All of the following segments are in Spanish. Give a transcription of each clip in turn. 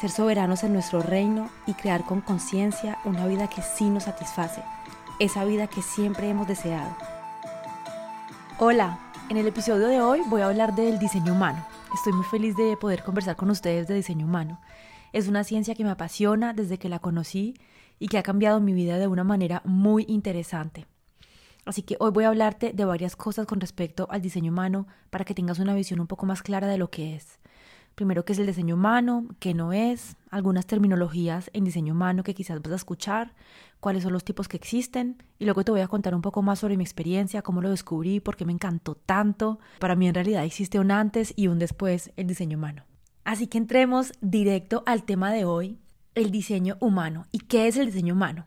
ser soberanos en nuestro reino y crear con conciencia una vida que sí nos satisface, esa vida que siempre hemos deseado. Hola, en el episodio de hoy voy a hablar del diseño humano. Estoy muy feliz de poder conversar con ustedes de diseño humano. Es una ciencia que me apasiona desde que la conocí y que ha cambiado mi vida de una manera muy interesante. Así que hoy voy a hablarte de varias cosas con respecto al diseño humano para que tengas una visión un poco más clara de lo que es. Primero, qué es el diseño humano, qué no es, algunas terminologías en diseño humano que quizás vas a escuchar, cuáles son los tipos que existen, y luego te voy a contar un poco más sobre mi experiencia, cómo lo descubrí, por qué me encantó tanto. Para mí en realidad existe un antes y un después el diseño humano. Así que entremos directo al tema de hoy, el diseño humano. ¿Y qué es el diseño humano?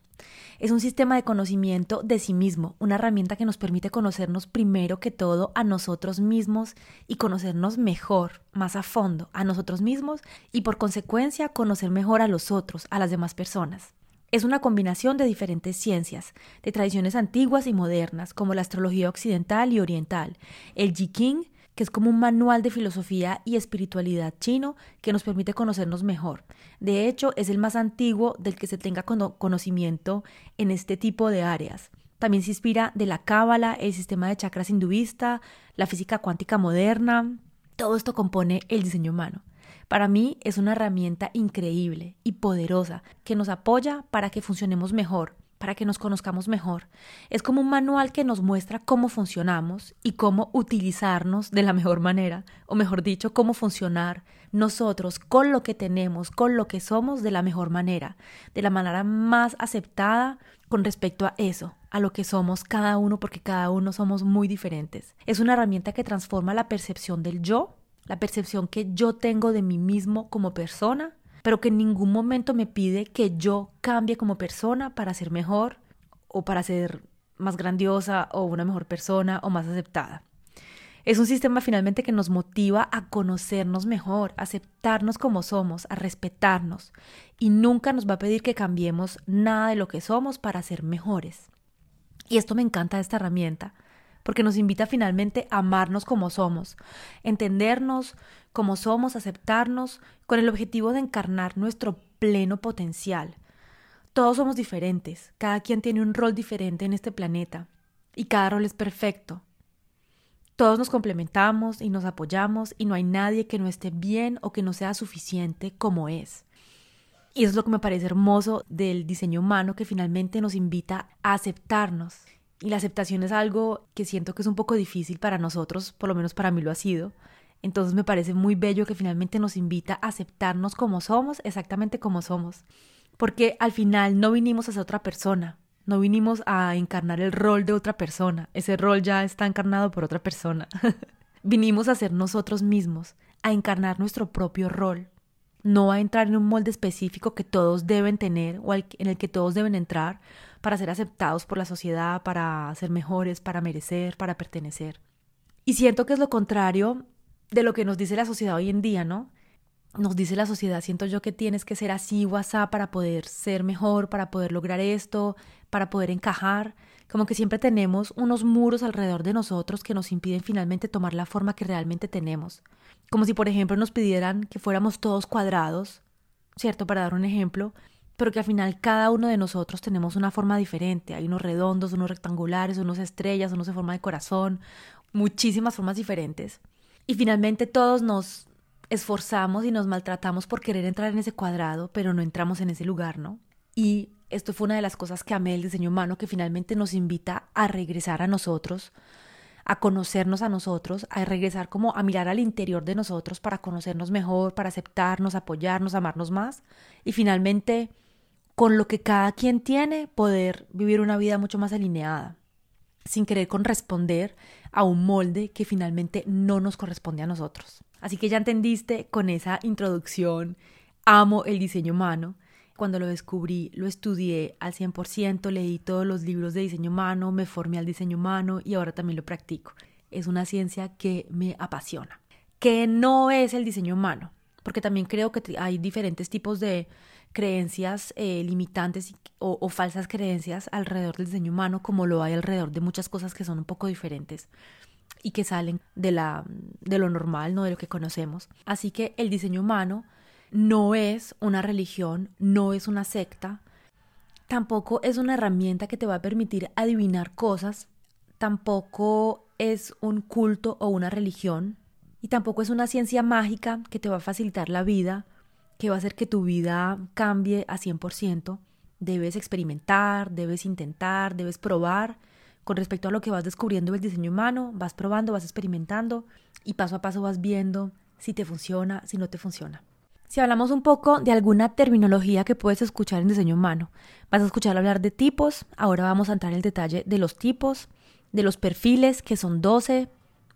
Es un sistema de conocimiento de sí mismo, una herramienta que nos permite conocernos primero que todo a nosotros mismos y conocernos mejor, más a fondo, a nosotros mismos y por consecuencia conocer mejor a los otros, a las demás personas. Es una combinación de diferentes ciencias, de tradiciones antiguas y modernas, como la astrología occidental y oriental, el King que es como un manual de filosofía y espiritualidad chino que nos permite conocernos mejor. De hecho, es el más antiguo del que se tenga conocimiento en este tipo de áreas. También se inspira de la cábala, el sistema de chakras hinduista, la física cuántica moderna. Todo esto compone el diseño humano. Para mí es una herramienta increíble y poderosa que nos apoya para que funcionemos mejor, para que nos conozcamos mejor. Es como un manual que nos muestra cómo funcionamos y cómo utilizarnos de la mejor manera, o mejor dicho, cómo funcionar nosotros con lo que tenemos, con lo que somos de la mejor manera, de la manera más aceptada con respecto a eso, a lo que somos cada uno, porque cada uno somos muy diferentes. Es una herramienta que transforma la percepción del yo, la percepción que yo tengo de mí mismo como persona, pero que en ningún momento me pide que yo cambie como persona para ser mejor o para ser más grandiosa o una mejor persona o más aceptada. Es un sistema finalmente que nos motiva a conocernos mejor, a aceptarnos como somos, a respetarnos y nunca nos va a pedir que cambiemos nada de lo que somos para ser mejores. Y esto me encanta de esta herramienta, porque nos invita finalmente a amarnos como somos, entendernos como somos, aceptarnos con el objetivo de encarnar nuestro pleno potencial. Todos somos diferentes, cada quien tiene un rol diferente en este planeta y cada rol es perfecto. Todos nos complementamos y nos apoyamos y no hay nadie que no esté bien o que no sea suficiente como es. Y eso es lo que me parece hermoso del diseño humano que finalmente nos invita a aceptarnos y la aceptación es algo que siento que es un poco difícil para nosotros, por lo menos para mí lo ha sido. Entonces me parece muy bello que finalmente nos invita a aceptarnos como somos, exactamente como somos. Porque al final no vinimos a ser otra persona, no vinimos a encarnar el rol de otra persona, ese rol ya está encarnado por otra persona. vinimos a ser nosotros mismos, a encarnar nuestro propio rol, no a entrar en un molde específico que todos deben tener o en el que todos deben entrar, para ser aceptados por la sociedad, para ser mejores, para merecer, para pertenecer. Y siento que es lo contrario de lo que nos dice la sociedad hoy en día, ¿no? Nos dice la sociedad, siento yo que tienes que ser así o para poder ser mejor, para poder lograr esto, para poder encajar. Como que siempre tenemos unos muros alrededor de nosotros que nos impiden finalmente tomar la forma que realmente tenemos. Como si, por ejemplo, nos pidieran que fuéramos todos cuadrados, ¿cierto? Para dar un ejemplo, pero que al final cada uno de nosotros tenemos una forma diferente. Hay unos redondos, unos rectangulares, unos estrellas, unos de forma de corazón, muchísimas formas diferentes. Y finalmente todos nos esforzamos y nos maltratamos por querer entrar en ese cuadrado, pero no entramos en ese lugar, ¿no? Y esto fue una de las cosas que amé del diseño humano, que finalmente nos invita a regresar a nosotros, a conocernos a nosotros, a regresar como a mirar al interior de nosotros para conocernos mejor, para aceptarnos, apoyarnos, amarnos más y finalmente con lo que cada quien tiene poder vivir una vida mucho más alineada, sin querer corresponder a un molde que finalmente no nos corresponde a nosotros. Así que ya entendiste con esa introducción, amo el diseño humano cuando lo descubrí, lo estudié al 100%, leí todos los libros de diseño humano, me formé al diseño humano y ahora también lo practico. Es una ciencia que me apasiona. ¿Qué no es el diseño humano? Porque también creo que hay diferentes tipos de creencias eh, limitantes o, o falsas creencias alrededor del diseño humano, como lo hay alrededor de muchas cosas que son un poco diferentes y que salen de, la, de lo normal, no de lo que conocemos. Así que el diseño humano no es una religión, no es una secta, tampoco es una herramienta que te va a permitir adivinar cosas, tampoco es un culto o una religión, y tampoco es una ciencia mágica que te va a facilitar la vida, que va a hacer que tu vida cambie a 100%. Debes experimentar, debes intentar, debes probar con respecto a lo que vas descubriendo del diseño humano, vas probando, vas experimentando y paso a paso vas viendo si te funciona, si no te funciona. Si hablamos un poco de alguna terminología que puedes escuchar en diseño humano, vas a escuchar hablar de tipos, ahora vamos a entrar en el detalle de los tipos, de los perfiles, que son 12,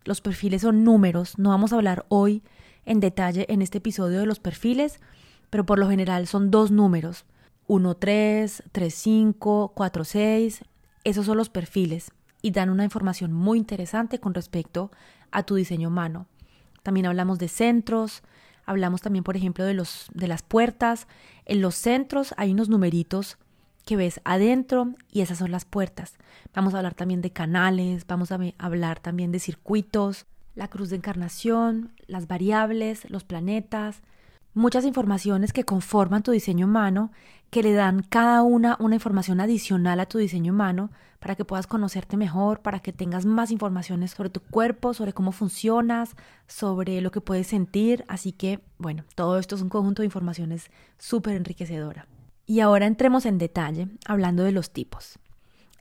los perfiles son números, no vamos a hablar hoy en detalle en este episodio de los perfiles, pero por lo general son dos números, 1, 3, 3, 5, 4, 6, esos son los perfiles y dan una información muy interesante con respecto a tu diseño humano. También hablamos de centros, Hablamos también, por ejemplo, de, los, de las puertas. En los centros hay unos numeritos que ves adentro y esas son las puertas. Vamos a hablar también de canales, vamos a hablar también de circuitos, la cruz de encarnación, las variables, los planetas, muchas informaciones que conforman tu diseño humano, que le dan cada una una información adicional a tu diseño humano para que puedas conocerte mejor, para que tengas más informaciones sobre tu cuerpo, sobre cómo funcionas, sobre lo que puedes sentir. Así que, bueno, todo esto es un conjunto de informaciones súper enriquecedora. Y ahora entremos en detalle hablando de los tipos.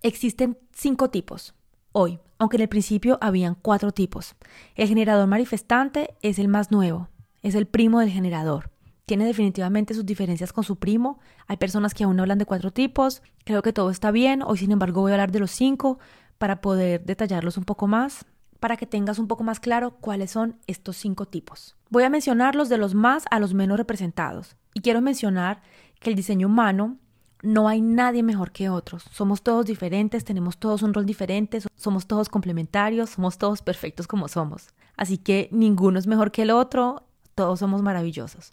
Existen cinco tipos. Hoy, aunque en el principio habían cuatro tipos. El generador manifestante es el más nuevo, es el primo del generador. Tiene definitivamente sus diferencias con su primo. Hay personas que aún hablan de cuatro tipos. Creo que todo está bien. Hoy, sin embargo, voy a hablar de los cinco para poder detallarlos un poco más, para que tengas un poco más claro cuáles son estos cinco tipos. Voy a mencionarlos de los más a los menos representados. Y quiero mencionar que el diseño humano no hay nadie mejor que otros. Somos todos diferentes, tenemos todos un rol diferente, somos todos complementarios, somos todos perfectos como somos. Así que ninguno es mejor que el otro todos somos maravillosos.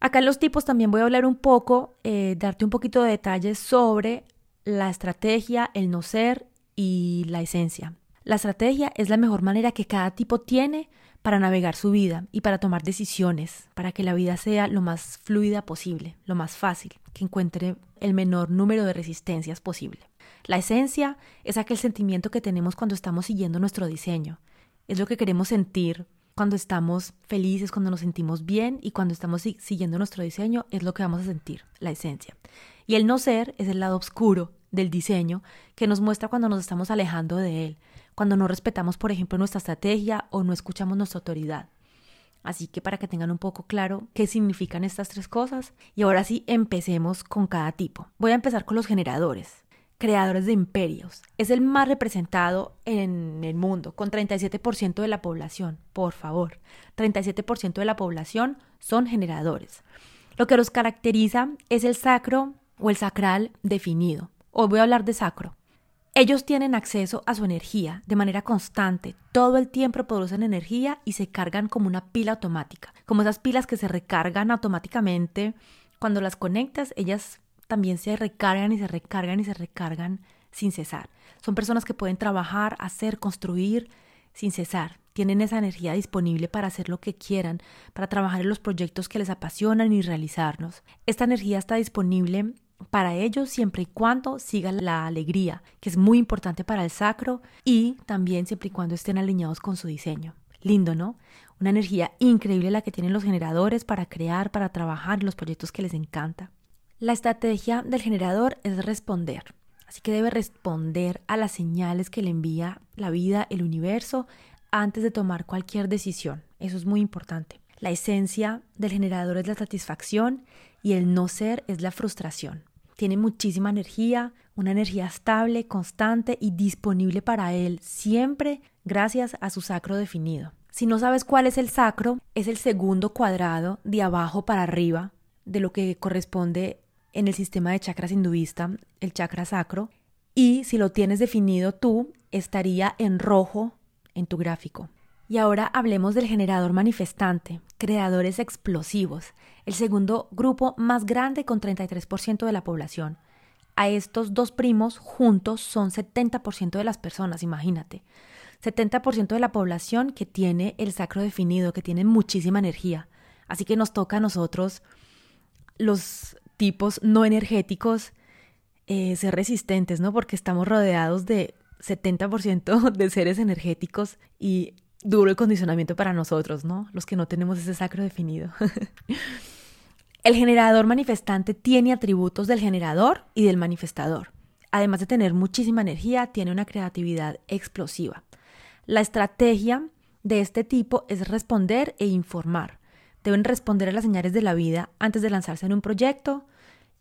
Acá en los tipos también voy a hablar un poco, eh, darte un poquito de detalles sobre la estrategia, el no ser y la esencia. La estrategia es la mejor manera que cada tipo tiene para navegar su vida y para tomar decisiones, para que la vida sea lo más fluida posible, lo más fácil, que encuentre el menor número de resistencias posible. La esencia es aquel sentimiento que tenemos cuando estamos siguiendo nuestro diseño. Es lo que queremos sentir cuando estamos felices, cuando nos sentimos bien y cuando estamos siguiendo nuestro diseño, es lo que vamos a sentir, la esencia. Y el no ser es el lado oscuro del diseño que nos muestra cuando nos estamos alejando de él, cuando no respetamos, por ejemplo, nuestra estrategia o no escuchamos nuestra autoridad. Así que para que tengan un poco claro qué significan estas tres cosas. Y ahora sí, empecemos con cada tipo. Voy a empezar con los generadores creadores de imperios. Es el más representado en el mundo, con 37% de la población. Por favor, 37% de la población son generadores. Lo que los caracteriza es el sacro o el sacral definido. Hoy voy a hablar de sacro. Ellos tienen acceso a su energía de manera constante. Todo el tiempo producen energía y se cargan como una pila automática. Como esas pilas que se recargan automáticamente. Cuando las conectas, ellas también se recargan y se recargan y se recargan sin cesar. Son personas que pueden trabajar, hacer, construir sin cesar. Tienen esa energía disponible para hacer lo que quieran, para trabajar en los proyectos que les apasionan y realizarlos. Esta energía está disponible para ellos siempre y cuando sigan la alegría, que es muy importante para el sacro, y también siempre y cuando estén alineados con su diseño. Lindo, ¿no? Una energía increíble la que tienen los generadores para crear, para trabajar los proyectos que les encanta. La estrategia del generador es responder. Así que debe responder a las señales que le envía la vida, el universo, antes de tomar cualquier decisión. Eso es muy importante. La esencia del generador es la satisfacción y el no ser es la frustración. Tiene muchísima energía, una energía estable, constante y disponible para él siempre gracias a su sacro definido. Si no sabes cuál es el sacro, es el segundo cuadrado de abajo para arriba de lo que corresponde en el sistema de chakras hinduista, el chakra sacro. Y si lo tienes definido tú, estaría en rojo en tu gráfico. Y ahora hablemos del generador manifestante, creadores explosivos, el segundo grupo más grande con 33% de la población. A estos dos primos juntos son 70% de las personas, imagínate. 70% de la población que tiene el sacro definido, que tiene muchísima energía. Así que nos toca a nosotros, los tipos no energéticos, eh, ser resistentes, ¿no? Porque estamos rodeados de 70% de seres energéticos y duro el condicionamiento para nosotros, ¿no? Los que no tenemos ese sacro definido. el generador manifestante tiene atributos del generador y del manifestador. Además de tener muchísima energía, tiene una creatividad explosiva. La estrategia de este tipo es responder e informar. Deben responder a las señales de la vida antes de lanzarse en un proyecto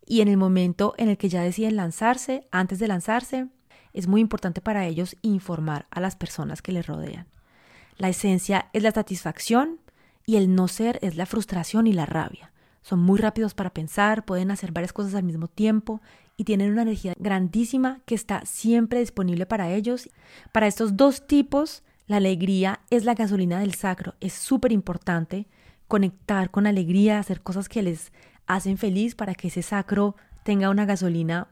y en el momento en el que ya deciden lanzarse, antes de lanzarse, es muy importante para ellos informar a las personas que les rodean. La esencia es la satisfacción y el no ser es la frustración y la rabia. Son muy rápidos para pensar, pueden hacer varias cosas al mismo tiempo y tienen una energía grandísima que está siempre disponible para ellos. Para estos dos tipos, la alegría es la gasolina del sacro. Es súper importante conectar con alegría, hacer cosas que les hacen feliz para que ese sacro tenga una gasolina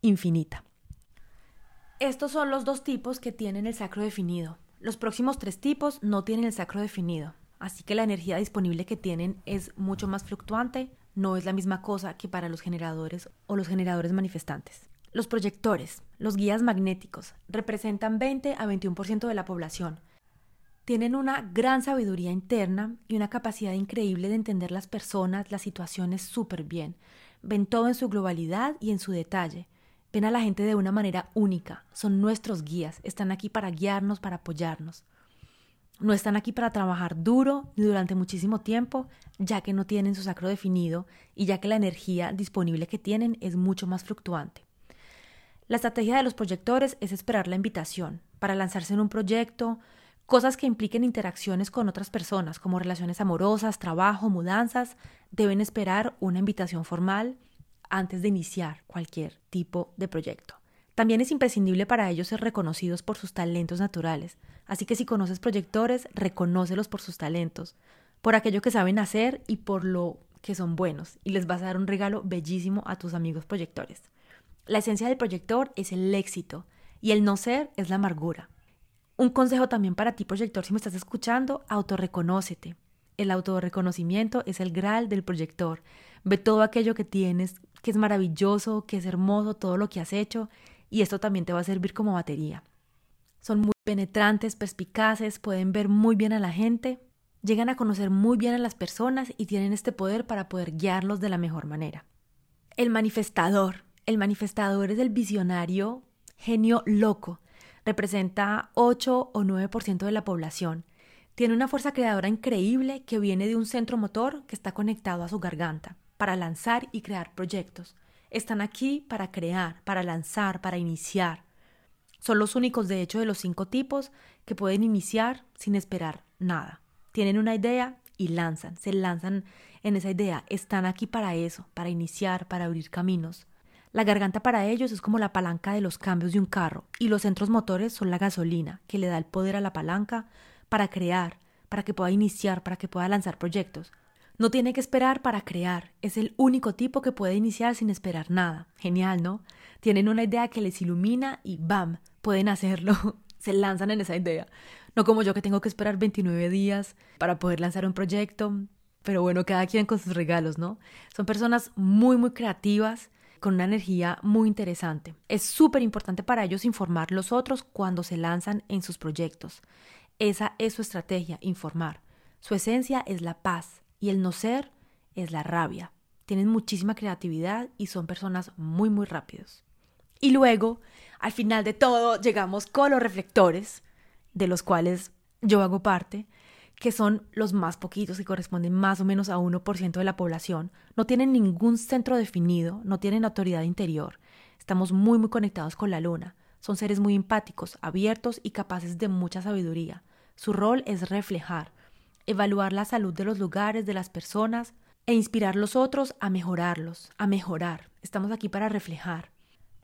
infinita. Estos son los dos tipos que tienen el sacro definido. Los próximos tres tipos no tienen el sacro definido, así que la energía disponible que tienen es mucho más fluctuante, no es la misma cosa que para los generadores o los generadores manifestantes. Los proyectores, los guías magnéticos, representan 20 a 21% de la población. Tienen una gran sabiduría interna y una capacidad increíble de entender las personas, las situaciones súper bien. Ven todo en su globalidad y en su detalle. Ven a la gente de una manera única, son nuestros guías, están aquí para guiarnos, para apoyarnos. No están aquí para trabajar duro ni durante muchísimo tiempo, ya que no tienen su sacro definido y ya que la energía disponible que tienen es mucho más fluctuante. La estrategia de los proyectores es esperar la invitación para lanzarse en un proyecto, cosas que impliquen interacciones con otras personas, como relaciones amorosas, trabajo, mudanzas, deben esperar una invitación formal antes de iniciar cualquier tipo de proyecto. También es imprescindible para ellos ser reconocidos por sus talentos naturales, así que si conoces proyectores, reconócelos por sus talentos, por aquello que saben hacer y por lo que son buenos, y les vas a dar un regalo bellísimo a tus amigos proyectores. La esencia del proyector es el éxito y el no ser es la amargura. Un consejo también para ti, proyector, si me estás escuchando, autorreconócete. El autorreconocimiento es el gral del proyector. Ve todo aquello que tienes, que es maravilloso, que es hermoso, todo lo que has hecho, y esto también te va a servir como batería. Son muy penetrantes, perspicaces, pueden ver muy bien a la gente, llegan a conocer muy bien a las personas y tienen este poder para poder guiarlos de la mejor manera. El manifestador. El manifestador es el visionario genio loco. Representa 8 o 9% de la población. Tiene una fuerza creadora increíble que viene de un centro motor que está conectado a su garganta para lanzar y crear proyectos. Están aquí para crear, para lanzar, para iniciar. Son los únicos, de hecho, de los cinco tipos que pueden iniciar sin esperar nada. Tienen una idea y lanzan, se lanzan en esa idea. Están aquí para eso, para iniciar, para abrir caminos. La garganta para ellos es como la palanca de los cambios de un carro y los centros motores son la gasolina que le da el poder a la palanca para crear, para que pueda iniciar, para que pueda lanzar proyectos. No tiene que esperar para crear, es el único tipo que puede iniciar sin esperar nada. Genial, ¿no? Tienen una idea que les ilumina y ¡bam! pueden hacerlo. Se lanzan en esa idea. No como yo que tengo que esperar 29 días para poder lanzar un proyecto. Pero bueno, cada quien con sus regalos, ¿no? Son personas muy, muy creativas, con una energía muy interesante. Es súper importante para ellos informar los otros cuando se lanzan en sus proyectos. Esa es su estrategia, informar. Su esencia es la paz y el no ser es la rabia. Tienen muchísima creatividad y son personas muy, muy rápidos. Y luego, al final de todo, llegamos con los reflectores, de los cuales yo hago parte, que son los más poquitos y corresponden más o menos a 1% de la población. No tienen ningún centro definido, no tienen autoridad interior. Estamos muy, muy conectados con la luna. Son seres muy empáticos, abiertos y capaces de mucha sabiduría. Su rol es reflejar, evaluar la salud de los lugares, de las personas e inspirar los otros a mejorarlos, a mejorar. Estamos aquí para reflejar.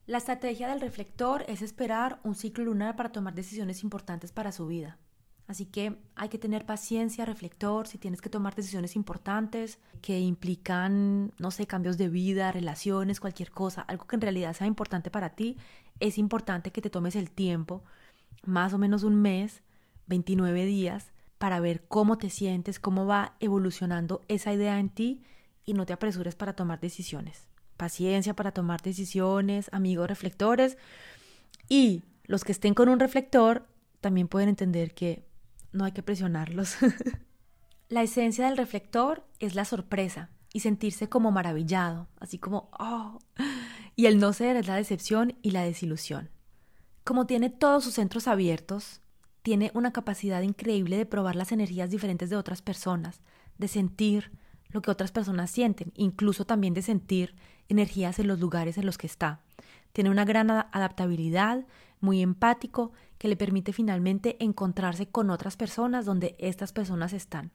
La estrategia del reflector es esperar un ciclo lunar para tomar decisiones importantes para su vida. Así que hay que tener paciencia, reflector, si tienes que tomar decisiones importantes que implican, no sé, cambios de vida, relaciones, cualquier cosa, algo que en realidad sea importante para ti, es importante que te tomes el tiempo, más o menos un mes, 29 días, para ver cómo te sientes, cómo va evolucionando esa idea en ti y no te apresures para tomar decisiones. Paciencia para tomar decisiones, amigos reflectores. Y los que estén con un reflector también pueden entender que no hay que presionarlos. la esencia del reflector es la sorpresa y sentirse como maravillado, así como, oh, y el no ser es la decepción y la desilusión. Como tiene todos sus centros abiertos, tiene una capacidad increíble de probar las energías diferentes de otras personas, de sentir lo que otras personas sienten, incluso también de sentir energías en los lugares en los que está. Tiene una gran adaptabilidad, muy empático, que le permite finalmente encontrarse con otras personas donde estas personas están.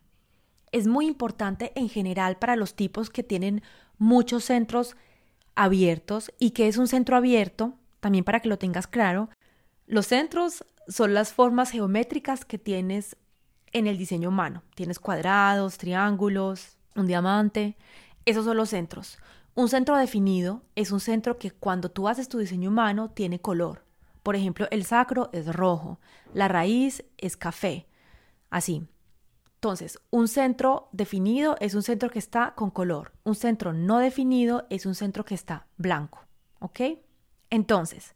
Es muy importante en general para los tipos que tienen muchos centros abiertos y que es un centro abierto, también para que lo tengas claro, los centros son las formas geométricas que tienes en el diseño humano. Tienes cuadrados, triángulos, un diamante. Esos son los centros. Un centro definido es un centro que cuando tú haces tu diseño humano tiene color. Por ejemplo, el sacro es rojo, la raíz es café. Así. Entonces, un centro definido es un centro que está con color. Un centro no definido es un centro que está blanco. ¿Ok? Entonces,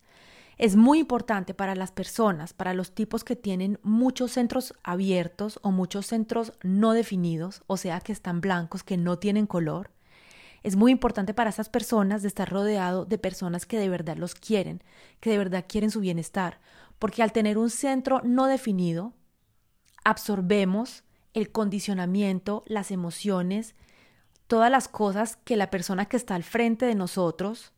es muy importante para las personas, para los tipos que tienen muchos centros abiertos o muchos centros no definidos, o sea, que están blancos, que no tienen color, es muy importante para esas personas de estar rodeado de personas que de verdad los quieren, que de verdad quieren su bienestar, porque al tener un centro no definido, absorbemos el condicionamiento, las emociones, todas las cosas que la persona que está al frente de nosotros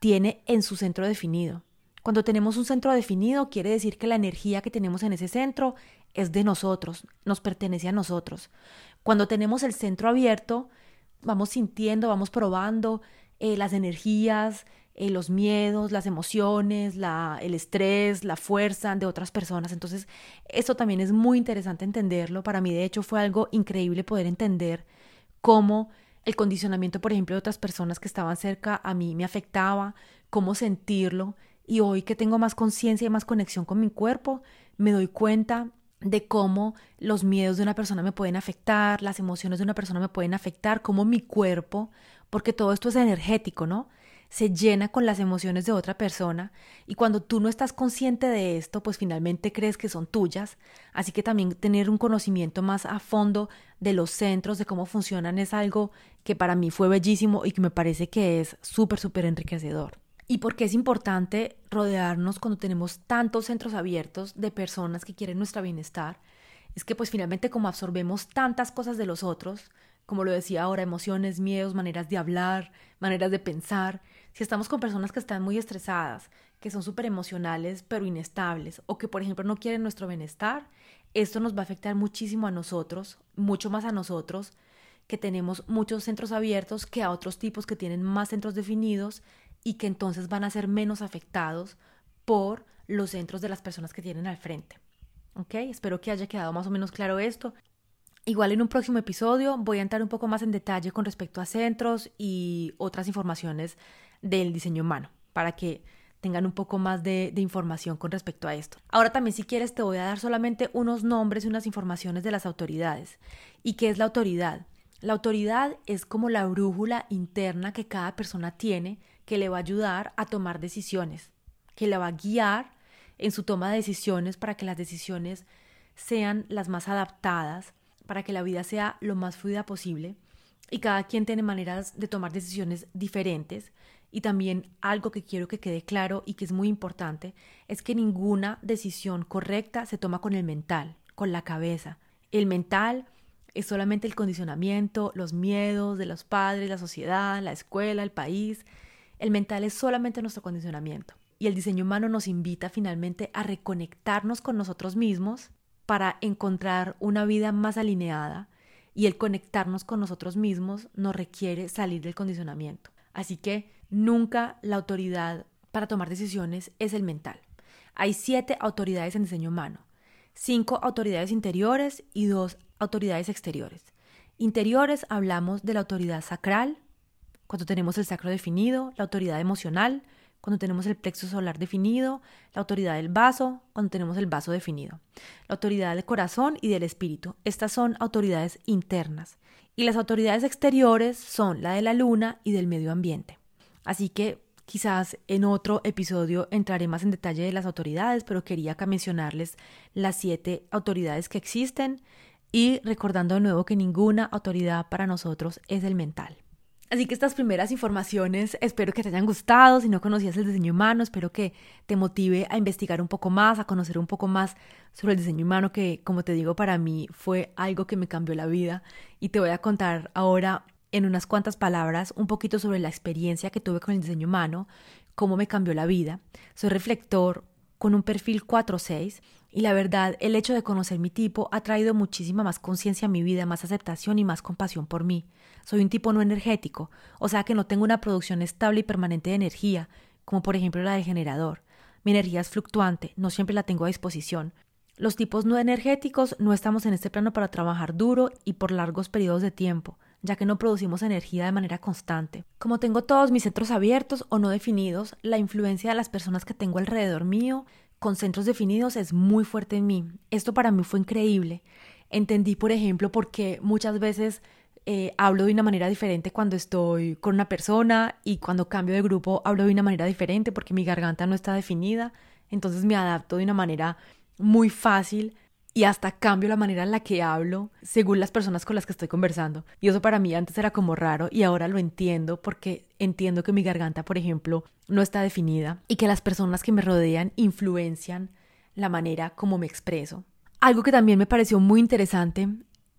tiene en su centro definido. Cuando tenemos un centro definido, quiere decir que la energía que tenemos en ese centro es de nosotros, nos pertenece a nosotros. Cuando tenemos el centro abierto, vamos sintiendo, vamos probando eh, las energías, eh, los miedos, las emociones, el estrés, la fuerza de otras personas. Entonces, eso también es muy interesante entenderlo. Para mí, de hecho, fue algo increíble poder entender cómo el condicionamiento, por ejemplo, de otras personas que estaban cerca a mí me afectaba, cómo sentirlo. Y hoy que tengo más conciencia y más conexión con mi cuerpo, me doy cuenta de cómo los miedos de una persona me pueden afectar, las emociones de una persona me pueden afectar, cómo mi cuerpo, porque todo esto es energético, ¿no? Se llena con las emociones de otra persona y cuando tú no estás consciente de esto, pues finalmente crees que son tuyas. Así que también tener un conocimiento más a fondo de los centros, de cómo funcionan, es algo que para mí fue bellísimo y que me parece que es súper, súper enriquecedor y por qué es importante rodearnos cuando tenemos tantos centros abiertos de personas que quieren nuestro bienestar. Es que pues finalmente como absorbemos tantas cosas de los otros, como lo decía ahora, emociones, miedos, maneras de hablar, maneras de pensar, si estamos con personas que están muy estresadas, que son súper emocionales pero inestables o que por ejemplo no quieren nuestro bienestar, esto nos va a afectar muchísimo a nosotros, mucho más a nosotros, que tenemos muchos centros abiertos que a otros tipos que tienen más centros definidos y que entonces van a ser menos afectados por los centros de las personas que tienen al frente. ¿Ok? Espero que haya quedado más o menos claro esto. Igual en un próximo episodio voy a entrar un poco más en detalle con respecto a centros y otras informaciones del diseño humano para que tengan un poco más de, de, información con respecto a esto. Ahora también si quieres te voy a dar solamente unos nombres y unas informaciones de las autoridades. ¿Y qué es la autoridad? La autoridad es como la brújula interna que cada persona tiene que le va a ayudar a tomar decisiones, que le va a guiar en su toma de decisiones para que las decisiones sean las más adaptadas para que la vida sea lo más fluida posible y cada quien tiene maneras de tomar decisiones diferentes y también algo que quiero que quede claro y que es muy importante es que ninguna decisión correcta se toma con el mental, con la cabeza. El mental es solamente el condicionamiento, los miedos de los padres, la sociedad, la escuela, el país. El mental es solamente nuestro condicionamiento. Y el diseño humano nos invita finalmente a reconectarnos con nosotros mismos para encontrar una vida más alineada. Y el conectarnos con nosotros mismos nos requiere salir del condicionamiento. Así que nunca la autoridad para tomar decisiones es el mental. Hay siete autoridades en diseño humano, cinco autoridades interiores y dos autoridades exteriores. Interiores hablamos de la autoridad sacral, cuando tenemos el sacro definido, la autoridad emocional, cuando tenemos el plexo solar definido, la autoridad del vaso, cuando tenemos el vaso definido, la autoridad del corazón y del espíritu. Estas son autoridades internas. Y las autoridades exteriores son la de la luna y del medio ambiente. Así que quizás en otro episodio entraré más en detalle de las autoridades, pero quería acá mencionarles las siete autoridades que existen y recordando de nuevo que ninguna autoridad para nosotros es el mental. Así que estas primeras informaciones espero que te hayan gustado. Si no conocías el diseño humano, espero que te motive a investigar un poco más, a conocer un poco más sobre el diseño humano, que como te digo, para mí fue algo que me cambió la vida. Y te voy a contar ahora en unas cuantas palabras un poquito sobre la experiencia que tuve con el diseño humano, cómo me cambió la vida. Soy reflector con un perfil 4-6 y la verdad, el hecho de conocer mi tipo ha traído muchísima más conciencia a mi vida, más aceptación y más compasión por mí. Soy un tipo no energético, o sea que no tengo una producción estable y permanente de energía, como por ejemplo la del generador. Mi energía es fluctuante, no siempre la tengo a disposición. Los tipos no energéticos no estamos en este plano para trabajar duro y por largos periodos de tiempo, ya que no producimos energía de manera constante. Como tengo todos mis centros abiertos o no definidos, la influencia de las personas que tengo alrededor mío con centros definidos es muy fuerte en mí. Esto para mí fue increíble. Entendí, por ejemplo, por qué muchas veces eh, hablo de una manera diferente cuando estoy con una persona y cuando cambio de grupo hablo de una manera diferente porque mi garganta no está definida. Entonces me adapto de una manera muy fácil y hasta cambio la manera en la que hablo según las personas con las que estoy conversando. Y eso para mí antes era como raro y ahora lo entiendo porque entiendo que mi garganta, por ejemplo, no está definida y que las personas que me rodean influencian la manera como me expreso. Algo que también me pareció muy interesante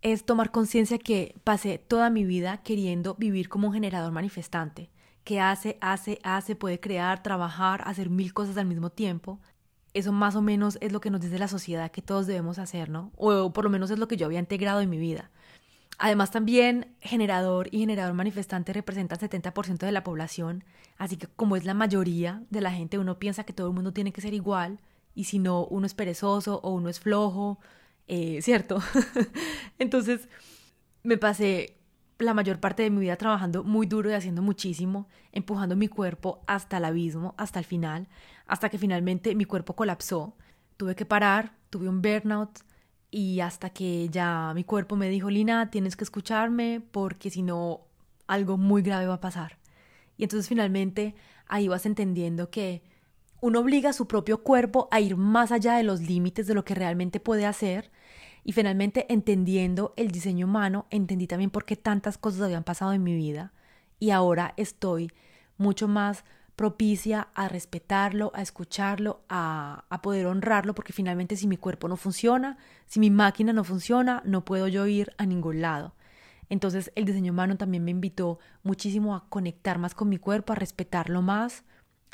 es tomar conciencia que pasé toda mi vida queriendo vivir como un generador manifestante, que hace, hace, hace, puede crear, trabajar, hacer mil cosas al mismo tiempo, eso más o menos es lo que nos dice la sociedad que todos debemos hacer, ¿no? O por lo menos es lo que yo había integrado en mi vida. Además también generador y generador manifestante representan 70% de la población, así que como es la mayoría de la gente, uno piensa que todo el mundo tiene que ser igual y si no, uno es perezoso o uno es flojo, eh, ¿cierto? Entonces me pasé la mayor parte de mi vida trabajando muy duro y haciendo muchísimo, empujando mi cuerpo hasta el abismo, hasta el final, hasta que finalmente mi cuerpo colapsó. Tuve que parar, tuve un burnout y hasta que ya mi cuerpo me dijo, Lina, tienes que escucharme porque si no, algo muy grave va a pasar. Y entonces finalmente ahí vas entendiendo que uno obliga a su propio cuerpo a ir más allá de los límites de lo que realmente puede hacer y finalmente, entendiendo el diseño humano, entendí también por qué tantas cosas habían pasado en mi vida y ahora estoy mucho más propicia a respetarlo, a escucharlo, a, a, poder honrarlo, porque finalmente si mi cuerpo no funciona, si mi máquina no funciona, no puedo yo ir a ningún lado. Entonces el diseño humano también me invitó muchísimo a conectar más con mi cuerpo, a respetarlo más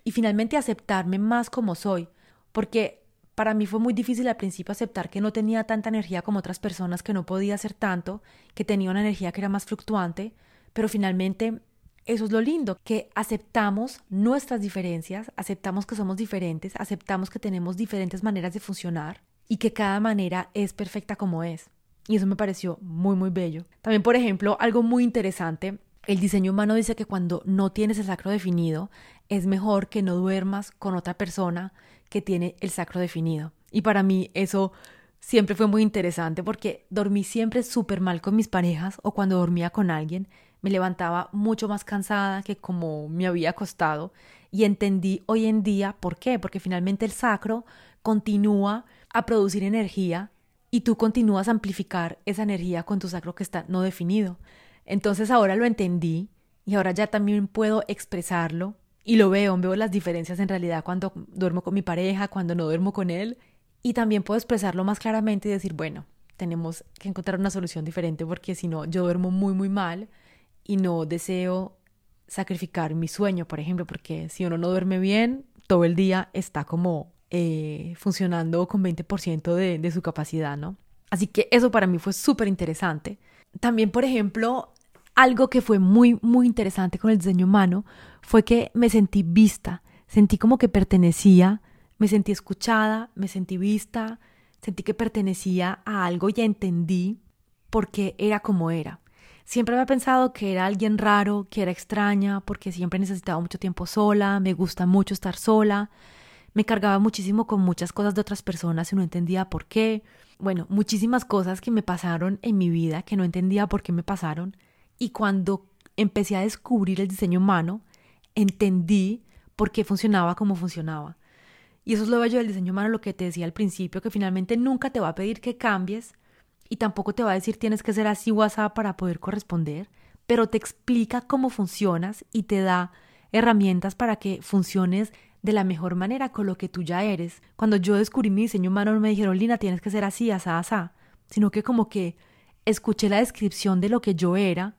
y finalmente aceptarme más como soy, porque para mí fue muy difícil al principio aceptar que no tenía tanta energía como otras personas, que no podía hacer tanto, que tenía una energía que era más fluctuante, pero finalmente eso es lo lindo, que aceptamos nuestras diferencias, aceptamos que somos diferentes, aceptamos que tenemos diferentes maneras de funcionar y que cada manera es perfecta como es. Y eso me pareció muy, muy bello. También, por ejemplo, algo muy interesante, el diseño humano dice que cuando no tienes el sacro definido, es mejor que no duermas con otra persona que tiene el sacro definido. Y para mí eso siempre fue muy interesante porque dormí siempre súper mal con mis parejas o cuando dormía con alguien me levantaba mucho más cansada que como me había acostado y entendí hoy en día por qué, porque finalmente el sacro continúa a producir energía y tú continúas a amplificar esa energía con tu sacro que está no definido. Entonces ahora lo entendí y ahora ya también puedo expresarlo y lo veo, veo las diferencias en realidad cuando duermo con mi pareja, cuando no duermo con él y también puedo expresarlo más claramente y decir, bueno, tenemos que encontrar una solución diferente porque si no, yo duermo muy, muy mal y no deseo sacrificar mi sueño, por ejemplo, porque si uno no duerme bien, todo el día está como eh, funcionando con 20% de, de su capacidad, ¿no? Así que eso para mí fue súper interesante. También, por ejemplo, algo que fue muy, muy interesante con el diseño humano fue que me sentí vista, sentí como que pertenecía, me sentí escuchada, me sentí vista, sentí que pertenecía a algo y entendí por qué era como era. Siempre había pensado que era alguien raro, que era extraña, porque siempre necesitaba mucho tiempo sola, me gusta mucho estar sola, me cargaba muchísimo con muchas cosas de otras personas y no entendía por qué. Bueno, muchísimas cosas que me pasaron en mi vida que no entendía por qué me pasaron. Y cuando empecé a descubrir el diseño humano, entendí por qué funcionaba como funcionaba. Y eso es lo bello del diseño humano, lo que te decía al principio, que finalmente nunca te va a pedir que cambies y tampoco te va a decir tienes que ser así WhatsApp para poder corresponder, pero te explica cómo funcionas y te da herramientas para que funciones de la mejor manera con lo que tú ya eres. Cuando yo descubrí mi diseño humano no me dijeron, Lina, tienes que ser así, asá, asá, sino que como que escuché la descripción de lo que yo era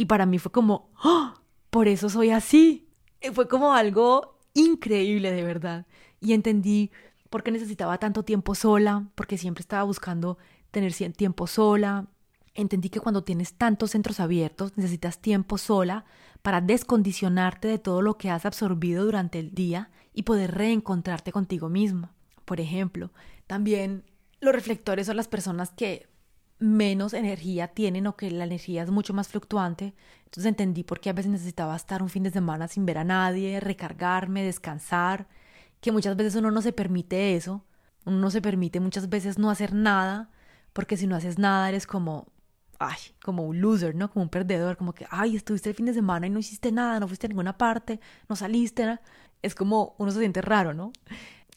y para mí fue como, ¡Oh! por eso soy así. fue como algo increíble de verdad. Y entendí por qué necesitaba tanto tiempo sola, porque siempre estaba buscando tener tiempo sola. Entendí que cuando tienes tantos centros abiertos necesitas tiempo sola para descondicionarte de todo lo que has absorbido durante el día y poder reencontrarte contigo mismo. Por ejemplo, también los reflectores son las personas que menos energía tienen o que la energía es mucho más fluctuante. Entonces entendí por qué a veces necesitaba estar un fin de semana sin ver a nadie, recargarme, descansar, que muchas veces uno no se permite eso, uno no se permite muchas veces no hacer nada, porque si no haces nada eres como, ay, como un loser, ¿no? Como un perdedor, como que, ay, estuviste el fin de semana y no hiciste nada, no fuiste a ninguna parte, no saliste, es como uno se siente raro, ¿no?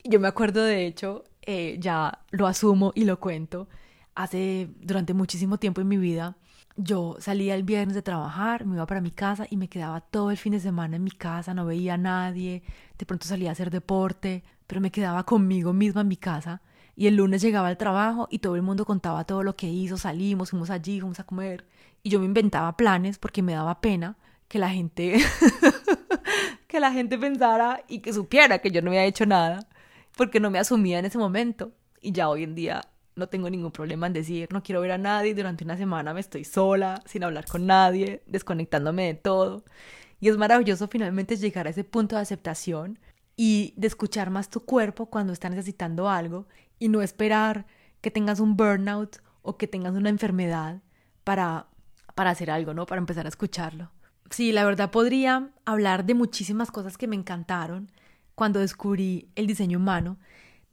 Yo me acuerdo, de hecho, eh, ya lo asumo y lo cuento, hace, durante muchísimo tiempo en mi vida, yo salía el viernes de trabajar, me iba para mi casa y me quedaba todo el fin de semana en mi casa, no veía a nadie, de pronto salía a hacer deporte, pero me quedaba conmigo misma en mi casa y el lunes llegaba al trabajo y todo el mundo contaba todo lo que hizo, salimos, fuimos allí, fuimos a comer. Y yo me inventaba planes porque me daba pena que la gente que la gente pensara y que supiera que yo no había hecho nada, porque no me asumía en ese momento. Y ya hoy en día no tengo ningún problema en decir, no quiero ver a nadie, durante una semana me estoy sola, sin hablar con nadie, desconectándome de todo. Y es maravilloso finalmente llegar a ese punto de aceptación y de escuchar más tu cuerpo cuando está necesitando algo y no esperar que tengas un burnout o que tengas una enfermedad para, para hacer algo, ¿no? Para empezar a escucharlo. Sí, la verdad podría hablar de muchísimas cosas que me encantaron cuando descubrí el diseño humano.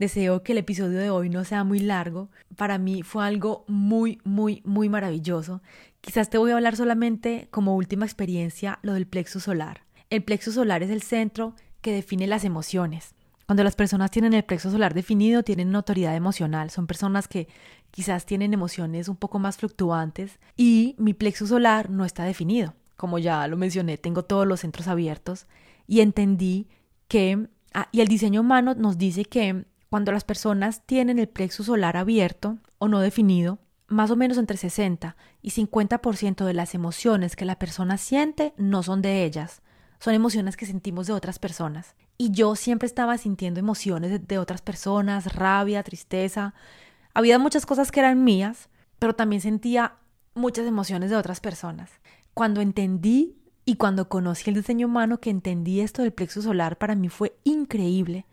Deseo que el episodio de hoy no sea muy largo. Para mí fue algo muy, muy, muy maravilloso. Quizás te voy a hablar solamente como última experiencia lo del plexo solar. El plexo solar es el centro que define las emociones. Cuando las personas tienen el plexo solar definido, tienen una autoridad emocional. Son personas que quizás tienen emociones un poco más fluctuantes y mi plexo solar no está definido. Como ya lo mencioné, tengo todos los centros abiertos y entendí que, ah, y el diseño humano nos dice que cuando las personas tienen el plexo solar abierto o no definido, más o menos entre 60 y 50% de las emociones que la persona siente no son de ellas, son emociones que sentimos de otras personas. Y yo siempre estaba sintiendo emociones de, otras personas, rabia, tristeza. Había muchas cosas que eran mías, pero también sentía muchas emociones de otras personas. Cuando entendí y cuando conocí el diseño humano, que entendí esto del plexo solar, para mí fue increíble.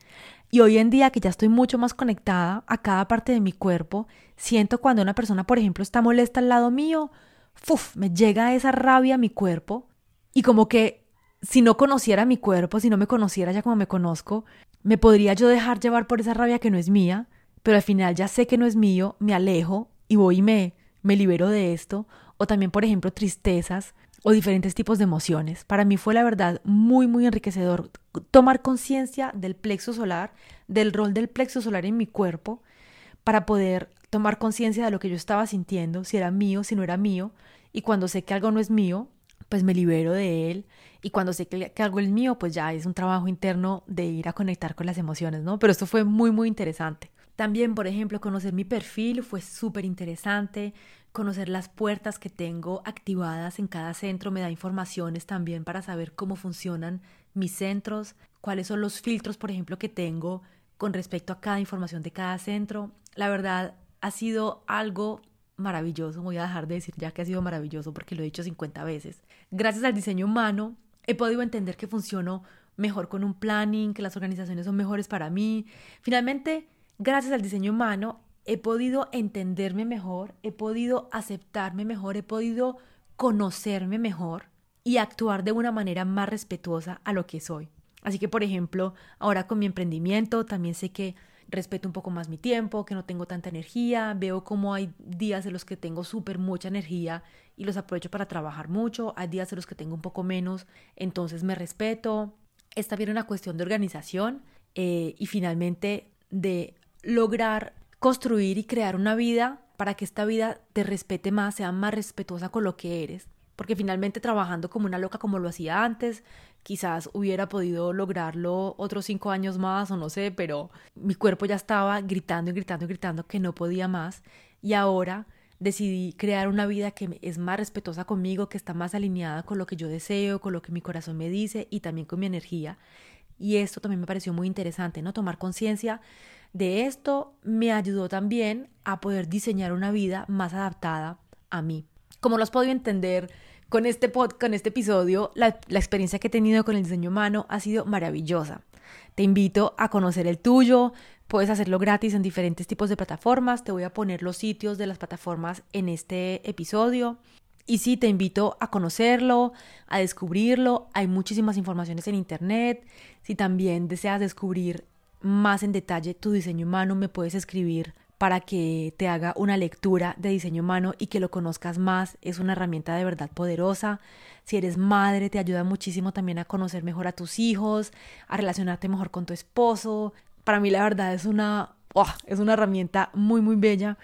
Y hoy en día que ya estoy mucho más conectada a cada parte de mi cuerpo, siento cuando una persona, por ejemplo, está molesta al lado mío, ¡fuf! me llega esa rabia a mi cuerpo y como que si no conociera mi cuerpo, si no me conociera ya como me conozco, me podría yo dejar llevar por esa rabia que no es mía, pero al final ya sé que no es mío, me alejo y voy y me, me libero de esto. O también, por ejemplo, tristezas o diferentes tipos de emociones. Para mí fue la verdad muy, muy enriquecedor tomar conciencia del plexo solar, del rol del plexo solar en mi cuerpo, para poder tomar conciencia de lo que yo estaba sintiendo, si era mío, si no era mío, y cuando sé que algo no es mío, pues me libero de él, y cuando sé que, que algo es mío, pues ya es un trabajo interno de ir a conectar con las emociones, ¿no? Pero esto fue muy, muy interesante. También, por ejemplo, conocer mi perfil fue súper interesante, conocer las puertas que tengo activadas en cada centro me da informaciones también para saber cómo funcionan mis centros, cuáles son los filtros, por ejemplo, que tengo con respecto a cada información de cada centro. La verdad, ha sido algo maravilloso. Voy a dejar de decir ya que ha sido maravilloso porque lo he dicho 50 veces. Gracias al diseño humano he podido entender que funciono mejor con un planning, que las organizaciones son mejores para mí. Finalmente, gracias al diseño humano he podido entenderme mejor, he podido aceptarme mejor, he podido conocerme mejor y actuar de una manera más respetuosa a lo que soy. Así que, por ejemplo, ahora con mi emprendimiento también sé que respeto un poco más mi tiempo, que no tengo tanta energía, veo como hay días en los que tengo súper mucha energía y los aprovecho para trabajar mucho, hay días en los que tengo un poco menos, entonces me respeto. Es también una cuestión de organización eh, y finalmente de lograr construir y crear una vida para que esta vida te respete más, sea más respetuosa con lo que eres. Porque finalmente trabajando como una loca como lo hacía antes, quizás hubiera podido lograrlo otros cinco años más o no sé, pero mi cuerpo ya estaba gritando y gritando y gritando que no podía más y ahora decidí crear una vida que es más respetuosa conmigo, que está más alineada con lo que yo deseo, con lo que mi corazón me dice y también con mi energía. Y esto también me pareció muy interesante, ¿no? Tomar conciencia de esto me ayudó también a poder diseñar una vida más adaptada a mí. Como lo has podido entender, con este pod, este episodio, la, la experiencia que he tenido con el diseño humano ha sido maravillosa. Te invito a conocer el tuyo, puedes hacerlo gratis en diferentes tipos de plataformas, te voy a poner los sitios de las plataformas en este episodio. Y sí, te invito a conocerlo, a descubrirlo. Hay muchísimas informaciones en Internet. Si también deseas descubrir más en detalle tu diseño humano, me puedes escribir para que te haga una lectura de diseño humano y que lo conozcas más. Es una herramienta de verdad poderosa. Si eres madre, te ayuda muchísimo también a conocer mejor a tus hijos, a relacionarte mejor con tu esposo. Para mí la verdad es una, es una herramienta muy, muy bella.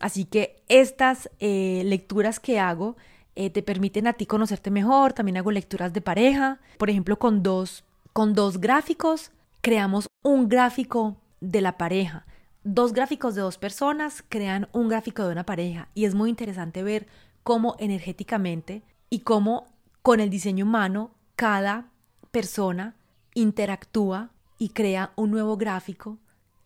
Así que estas eh, lecturas que hago eh, te permiten a ti conocerte mejor. También hago lecturas de pareja. Por ejemplo, con dos, con dos gráficos, creamos un gráfico de la pareja dos gráficos de dos personas crean un gráfico de una pareja y es muy interesante ver cómo energéticamente y cómo con el diseño humano cada persona interactúa y crea un nuevo gráfico.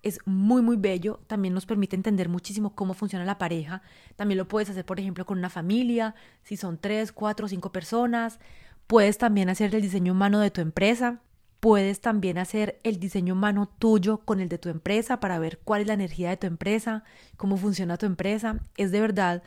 Es muy, muy bello. También nos permite entender muchísimo cómo funciona la pareja. También lo puedes hacer, por ejemplo, con una familia, si son tres, cuatro, cinco personas. Puedes también hacer el diseño humano de tu empresa. Puedes también hacer el diseño humano tuyo con el de tu empresa para ver cuál es la energía de tu empresa, cómo funciona tu empresa. Es de verdad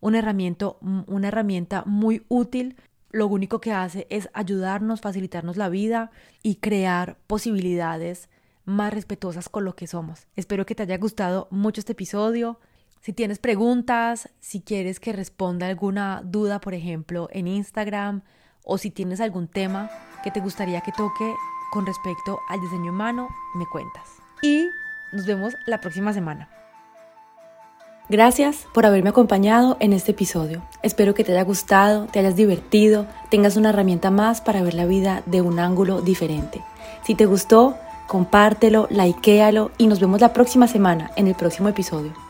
una herramienta, una herramienta muy útil. Lo único que hace es ayudarnos, facilitarnos la vida y crear posibilidades más respetuosas con lo que somos. Espero que te haya gustado mucho este episodio. Si tienes preguntas, si quieres que responda alguna duda, por ejemplo, en Instagram, o si tienes algún tema que te gustaría que toque, con respecto al diseño humano, me cuentas. Y nos vemos la próxima semana. Gracias por haberme acompañado en este episodio. Espero que te haya gustado, te hayas divertido, tengas una herramienta más para ver la vida de un ángulo diferente. Si te gustó, compártelo, likealo y nos vemos la próxima semana en el próximo episodio.